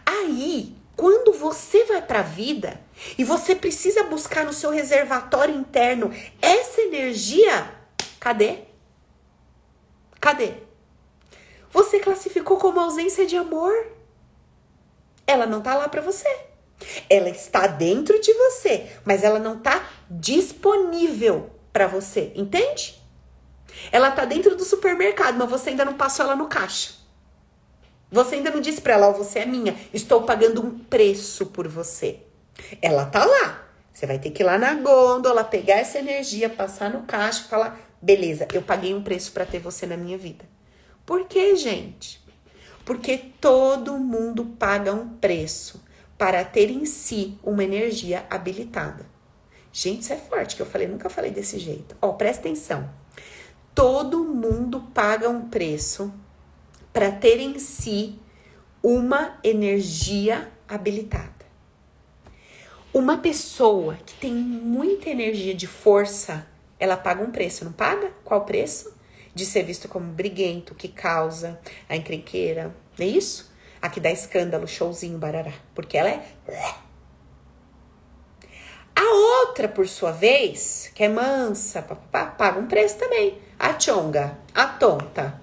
Aí, quando você vai para a vida e você precisa buscar no seu reservatório interno essa energia, cadê? Cadê? Você classificou como ausência de amor. Ela não tá lá para você. Ela está dentro de você, mas ela não tá disponível para você, entende? Ela tá dentro do supermercado, mas você ainda não passou ela no caixa. Você ainda não disse para ela, oh, você é minha, estou pagando um preço por você. Ela tá lá. Você vai ter que ir lá na gôndola, pegar essa energia, passar no caixa e falar: beleza, eu paguei um preço para ter você na minha vida. Por quê, gente? Porque todo mundo paga um preço para ter em si uma energia habilitada. Gente, isso é forte que eu falei, nunca falei desse jeito. Ó, presta atenção. Todo mundo paga um preço para ter em si uma energia habilitada. Uma pessoa que tem muita energia de força, ela paga um preço, não paga? Qual preço? De ser visto como briguento, que causa a encrenqueira, não é isso? A que dá escândalo, showzinho, barará. Porque ela é. A outra, por sua vez, que é mansa, papapá, paga um preço também. A chonga, a tonta,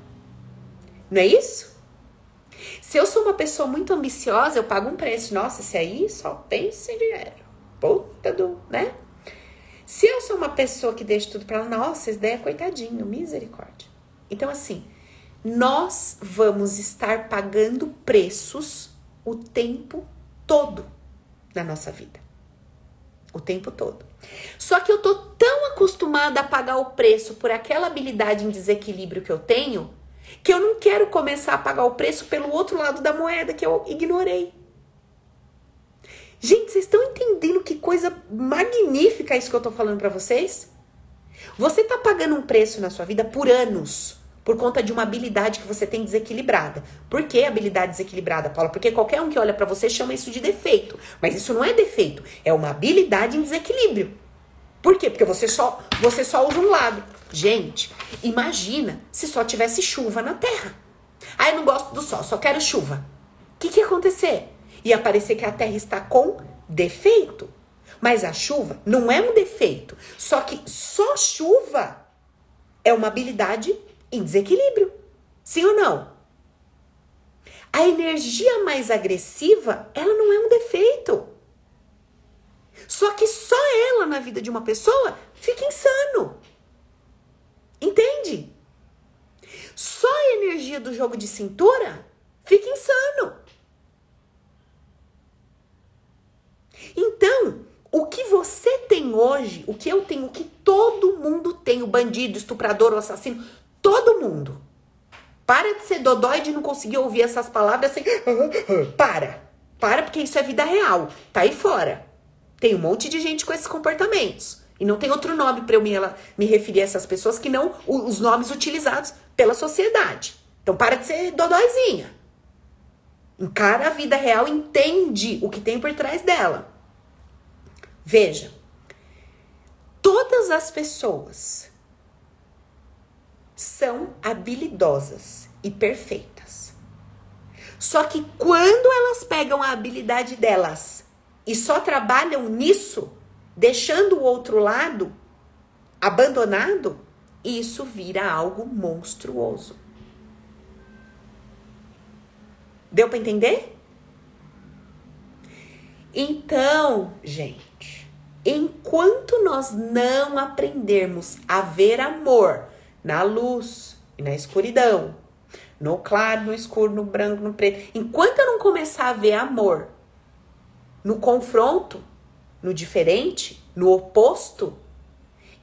não é isso? Se eu sou uma pessoa muito ambiciosa, eu pago um preço. Nossa, esse aí só pensa em dinheiro. Puta do, né? Se eu sou uma pessoa que deixa tudo pra lá, nossa, esse daí é coitadinho, misericórdia. Então, assim, nós vamos estar pagando preços o tempo todo na nossa vida. O tempo todo. Só que eu tô tão acostumada a pagar o preço por aquela habilidade em desequilíbrio que eu tenho, que eu não quero começar a pagar o preço pelo outro lado da moeda que eu ignorei. Gente, vocês estão entendendo que coisa magnífica isso que eu tô falando para vocês? Você tá pagando um preço na sua vida por anos, por conta de uma habilidade que você tem desequilibrada. Por que habilidade desequilibrada, Paula? Porque qualquer um que olha para você chama isso de defeito. Mas isso não é defeito, é uma habilidade em desequilíbrio. Por quê? Porque você só, você só usa um lado. Gente, imagina se só tivesse chuva na Terra. Ah, eu não gosto do sol, só quero chuva. O que, que ia acontecer? Ia parecer que a Terra está com defeito. Mas a chuva não é um defeito. Só que só chuva é uma habilidade em desequilíbrio. Sim ou não? A energia mais agressiva, ela não é um defeito. Só que só ela na vida de uma pessoa fica insano. Entende? Só a energia do jogo de cintura fica insano. Então, o que você tem hoje, o que eu tenho, o que todo mundo tem, o bandido, estuprador, o assassino, todo mundo. Para de ser dodói de não conseguir ouvir essas palavras assim. <laughs> Para. Para, porque isso é vida real. Tá aí fora. Tem um monte de gente com esses comportamentos. E não tem outro nome para eu me, me referir a essas pessoas que não os nomes utilizados pela sociedade. Então para de ser dodóizinha. Encara a vida real, entende o que tem por trás dela. Veja, todas as pessoas são habilidosas e perfeitas. Só que quando elas pegam a habilidade delas e só trabalham nisso, deixando o outro lado abandonado, isso vira algo monstruoso. Deu para entender? Então, gente, enquanto nós não aprendermos a ver amor na luz e na escuridão, no claro, no escuro, no branco, no preto, enquanto eu não começar a ver amor no confronto, no diferente, no oposto,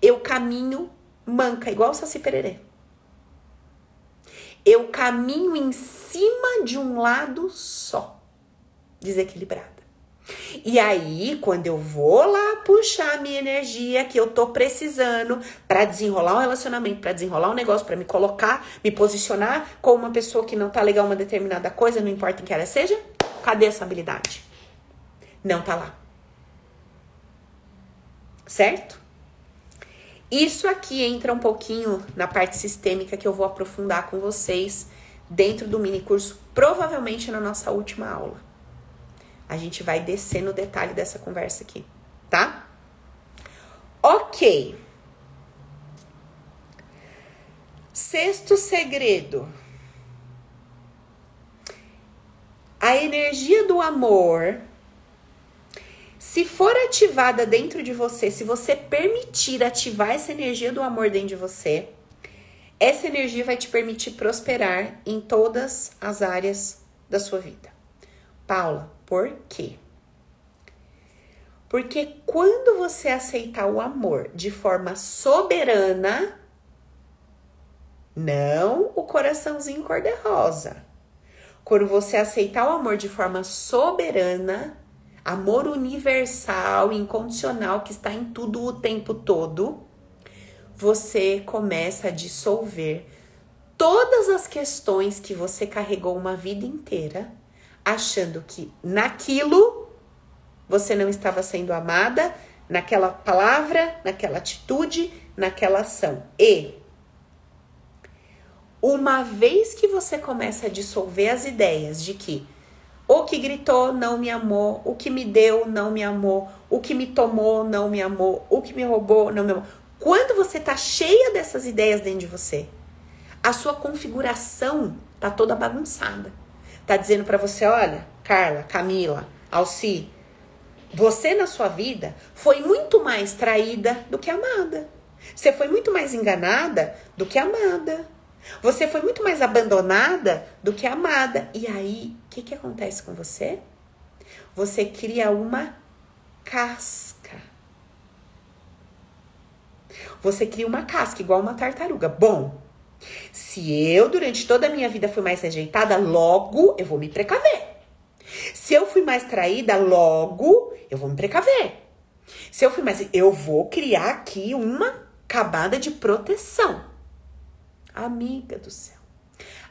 eu caminho manca, igual o Saci Pererê. Eu caminho em cima de um lado só, desequilibrada. E aí, quando eu vou lá puxar a minha energia que eu tô precisando para desenrolar um relacionamento, para desenrolar um negócio, para me colocar, me posicionar como uma pessoa que não tá legal uma determinada coisa, não importa em que ela seja, cadê essa habilidade? Não tá lá certo? Isso aqui entra um pouquinho na parte sistêmica que eu vou aprofundar com vocês dentro do mini curso, provavelmente na nossa última aula. A gente vai descer no detalhe dessa conversa aqui, tá? Ok. Sexto segredo. A energia do amor se for ativada dentro de você, se você permitir ativar essa energia do amor dentro de você, essa energia vai te permitir prosperar em todas as áreas da sua vida. Paula, por quê? Porque quando você aceitar o amor de forma soberana, não o coraçãozinho cor-de-rosa. Quando você aceitar o amor de forma soberana, amor universal, incondicional, que está em tudo o tempo todo, você começa a dissolver todas as questões que você carregou uma vida inteira, achando que naquilo você não estava sendo amada, naquela palavra, naquela atitude, naquela ação. E uma vez que você começa a dissolver as ideias de que o que gritou não me amou, o que me deu não me amou, o que me tomou não me amou, o que me roubou não me amou. Quando você tá cheia dessas ideias dentro de você, a sua configuração tá toda bagunçada. Tá dizendo para você, olha, Carla, Camila, Alci, você na sua vida foi muito mais traída do que amada. Você foi muito mais enganada do que amada. Você foi muito mais abandonada do que amada. E aí, o que, que acontece com você? Você cria uma casca. Você cria uma casca, igual uma tartaruga. Bom, se eu durante toda a minha vida fui mais rejeitada, logo eu vou me precaver. Se eu fui mais traída, logo eu vou me precaver. Se eu fui mais. Eu vou criar aqui uma camada de proteção. Amiga do céu.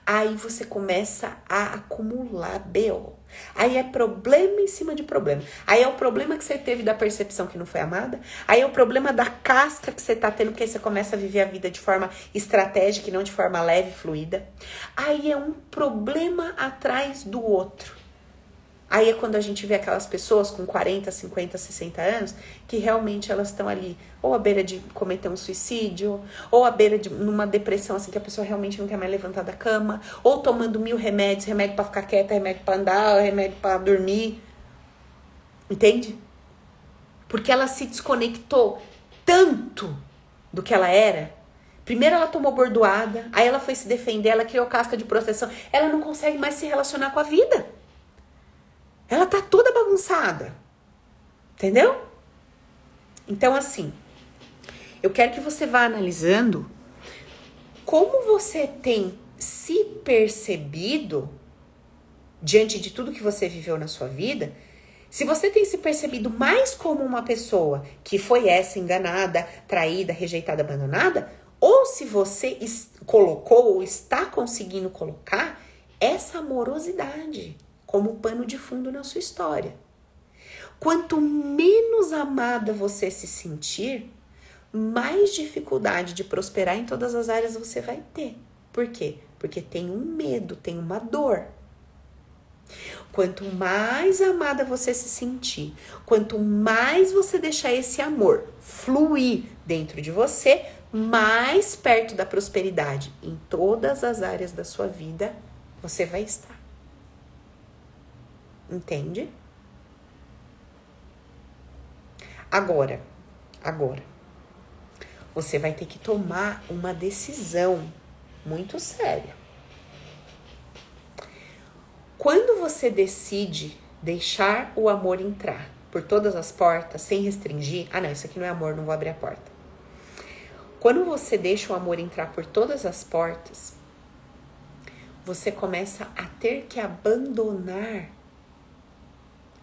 Aí você começa a acumular BO. Aí é problema em cima de problema. Aí é o problema que você teve da percepção que não foi amada. Aí é o problema da casca que você tá tendo, porque você começa a viver a vida de forma estratégica e não de forma leve e fluida. Aí é um problema atrás do outro. Aí é quando a gente vê aquelas pessoas com 40, 50, 60 anos que realmente elas estão ali, ou à beira de cometer um suicídio, ou à beira de numa depressão assim que a pessoa realmente não quer mais levantar da cama, ou tomando mil remédios, remédio para ficar quieta, remédio para andar, remédio para dormir. Entende? Porque ela se desconectou tanto do que ela era. Primeiro ela tomou bordoada, aí ela foi se defender, ela criou casca de proteção. Ela não consegue mais se relacionar com a vida. Ela tá toda bagunçada. Entendeu? Então, assim, eu quero que você vá analisando como você tem se percebido diante de tudo que você viveu na sua vida. Se você tem se percebido mais como uma pessoa que foi essa enganada, traída, rejeitada, abandonada, ou se você colocou ou está conseguindo colocar essa amorosidade como pano de fundo na sua história. Quanto menos amada você se sentir, mais dificuldade de prosperar em todas as áreas você vai ter. Por quê? Porque tem um medo, tem uma dor. Quanto mais amada você se sentir, quanto mais você deixar esse amor fluir dentro de você, mais perto da prosperidade em todas as áreas da sua vida você vai estar. Entende? Agora, agora, você vai ter que tomar uma decisão muito séria. Quando você decide deixar o amor entrar por todas as portas, sem restringir, ah, não, isso aqui não é amor, não vou abrir a porta. Quando você deixa o amor entrar por todas as portas, você começa a ter que abandonar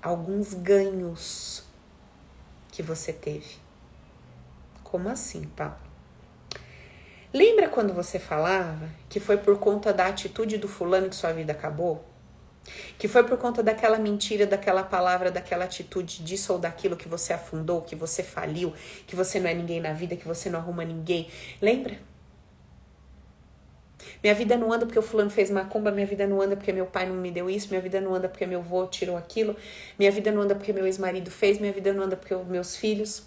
alguns ganhos que você teve. Como assim, Pablo? Lembra quando você falava que foi por conta da atitude do fulano que sua vida acabou? Que foi por conta daquela mentira, daquela palavra, daquela atitude disso ou daquilo que você afundou, que você faliu, que você não é ninguém na vida, que você não arruma ninguém. Lembra? Minha vida não anda porque o fulano fez macumba, minha vida não anda porque meu pai não me deu isso, minha vida não anda porque meu avô tirou aquilo, minha vida não anda porque meu ex-marido fez, minha vida não anda porque meus filhos.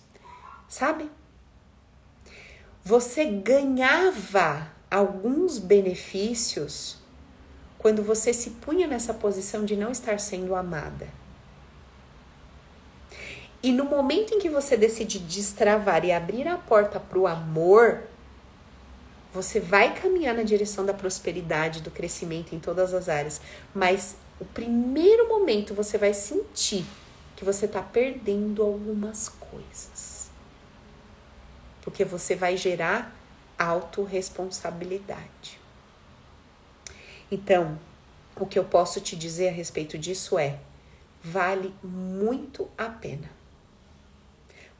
Sabe? Você ganhava alguns benefícios quando você se punha nessa posição de não estar sendo amada. E no momento em que você decide destravar e abrir a porta para o amor, você vai caminhar na direção da prosperidade, do crescimento em todas as áreas, mas o primeiro momento você vai sentir que você está perdendo algumas coisas. Porque você vai gerar autorresponsabilidade. Então, o que eu posso te dizer a respeito disso é: vale muito a pena.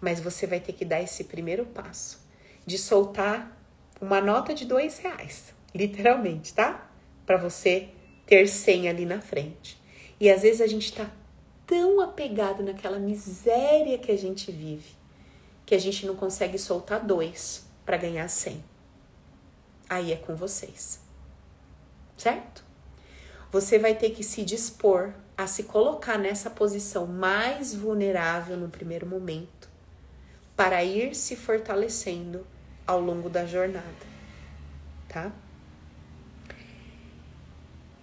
Mas você vai ter que dar esse primeiro passo de soltar uma nota de dois reais, literalmente, tá? Para você ter 100 ali na frente. E às vezes a gente tá tão apegado naquela miséria que a gente vive que a gente não consegue soltar dois para ganhar 100. Aí é com vocês. Certo? Você vai ter que se dispor a se colocar nessa posição mais vulnerável no primeiro momento para ir se fortalecendo ao longo da jornada, tá?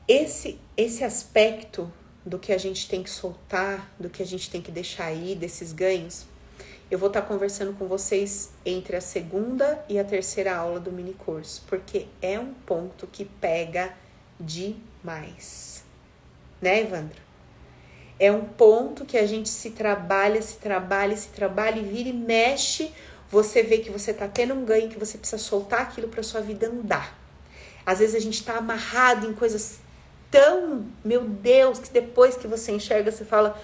Esse esse aspecto do que a gente tem que soltar, do que a gente tem que deixar aí, desses ganhos, eu vou estar tá conversando com vocês entre a segunda e a terceira aula do mini curso, porque é um ponto que pega demais. Né, Evandra? É um ponto que a gente se trabalha, se trabalha, se trabalha e vira e mexe você vê que você tá tendo um ganho, que você precisa soltar aquilo para sua vida andar. Às vezes a gente tá amarrado em coisas tão, meu Deus, que depois que você enxerga, você fala: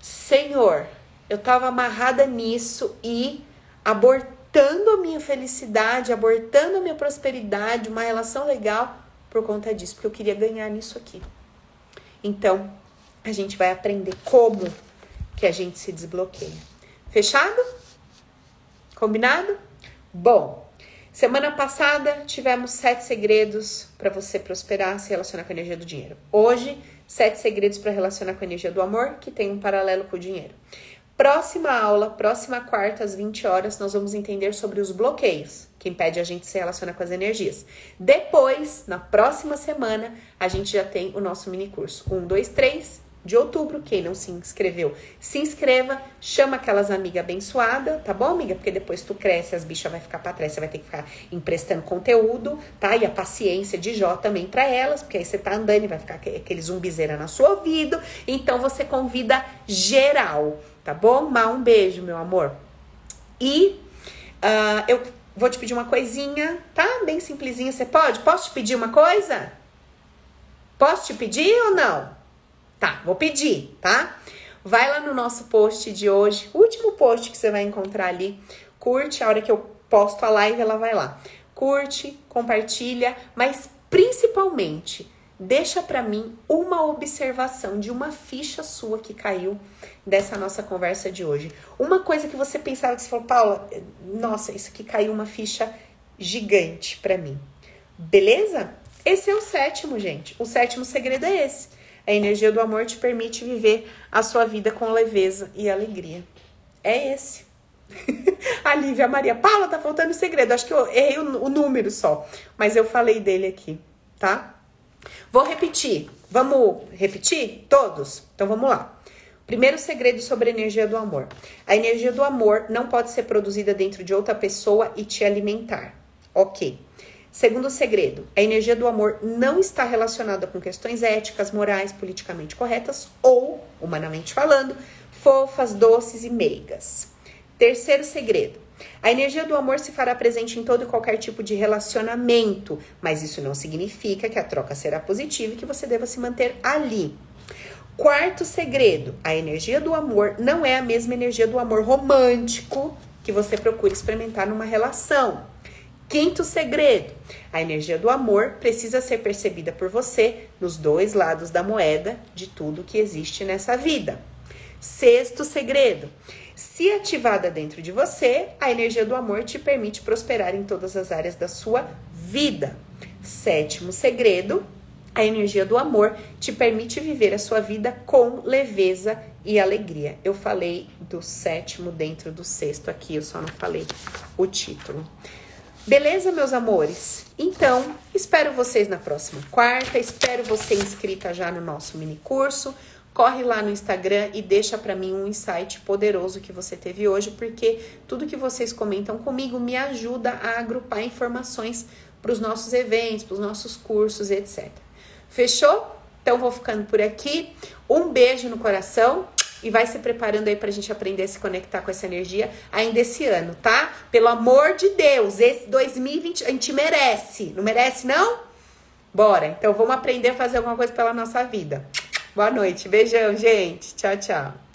Senhor, eu tava amarrada nisso e abortando a minha felicidade, abortando a minha prosperidade, uma relação legal por conta disso, porque eu queria ganhar nisso aqui. Então, a gente vai aprender como que a gente se desbloqueia. Fechado? Combinado? Bom, semana passada tivemos sete segredos para você prosperar, se relacionar com a energia do dinheiro. Hoje, sete segredos para relacionar com a energia do amor, que tem um paralelo com o dinheiro. Próxima aula, próxima quarta, às 20 horas, nós vamos entender sobre os bloqueios que impede a gente se relacionar com as energias. Depois, na próxima semana, a gente já tem o nosso mini curso. 1, 2, 3 de outubro. Quem não se inscreveu, se inscreva, chama aquelas amigas abençoadas, tá bom, amiga? Porque depois tu cresce, as bichas vai ficar pra trás, você vai ter que ficar emprestando conteúdo, tá? E a paciência de Jó também para elas, porque aí você tá andando e vai ficar aquele zumbizeira na sua vida. Então você convida geral tá bom? Má, um beijo, meu amor. E uh, eu vou te pedir uma coisinha, tá? Bem simplesinha. Você pode? Posso te pedir uma coisa? Posso te pedir ou não? Tá, vou pedir, tá? Vai lá no nosso post de hoje, último post que você vai encontrar ali. Curte, a hora que eu posto a live, ela vai lá. Curte, compartilha, mas principalmente deixa para mim uma observação de uma ficha sua que caiu dessa nossa conversa de hoje. Uma coisa que você pensava que você falou, Paula, nossa, isso aqui caiu uma ficha gigante para mim. Beleza? Esse é o sétimo, gente. O sétimo segredo é esse. A energia do amor te permite viver a sua vida com leveza e alegria. É esse. <laughs> a Lívia Maria, Paula, tá faltando segredo. Acho que eu errei o, o número só, mas eu falei dele aqui, tá? Vou repetir. Vamos repetir todos? Então vamos lá. Primeiro segredo sobre a energia do amor. A energia do amor não pode ser produzida dentro de outra pessoa e te alimentar. Ok. Segundo segredo, a energia do amor não está relacionada com questões éticas, morais, politicamente corretas ou, humanamente falando, fofas, doces e meigas. Terceiro segredo, a energia do amor se fará presente em todo e qualquer tipo de relacionamento, mas isso não significa que a troca será positiva e que você deva se manter ali. Quarto segredo: a energia do amor não é a mesma energia do amor romântico que você procura experimentar numa relação. Quinto segredo: a energia do amor precisa ser percebida por você nos dois lados da moeda de tudo que existe nessa vida. Sexto segredo: se ativada dentro de você, a energia do amor te permite prosperar em todas as áreas da sua vida. Sétimo segredo: a energia do amor te permite viver a sua vida com leveza e alegria. Eu falei do sétimo dentro do sexto aqui, eu só não falei o título. Beleza, meus amores? Então, espero vocês na próxima quarta, espero você inscrita já no nosso mini curso corre lá no Instagram e deixa para mim um insight poderoso que você teve hoje, porque tudo que vocês comentam comigo me ajuda a agrupar informações para os nossos eventos, para os nossos cursos, etc. Fechou? Então vou ficando por aqui. Um beijo no coração e vai se preparando aí pra gente aprender a se conectar com essa energia ainda esse ano, tá? Pelo amor de Deus, esse 2020 a gente merece. Não merece não? Bora. Então vamos aprender a fazer alguma coisa pela nossa vida. Boa noite. Beijão, gente. Tchau, tchau.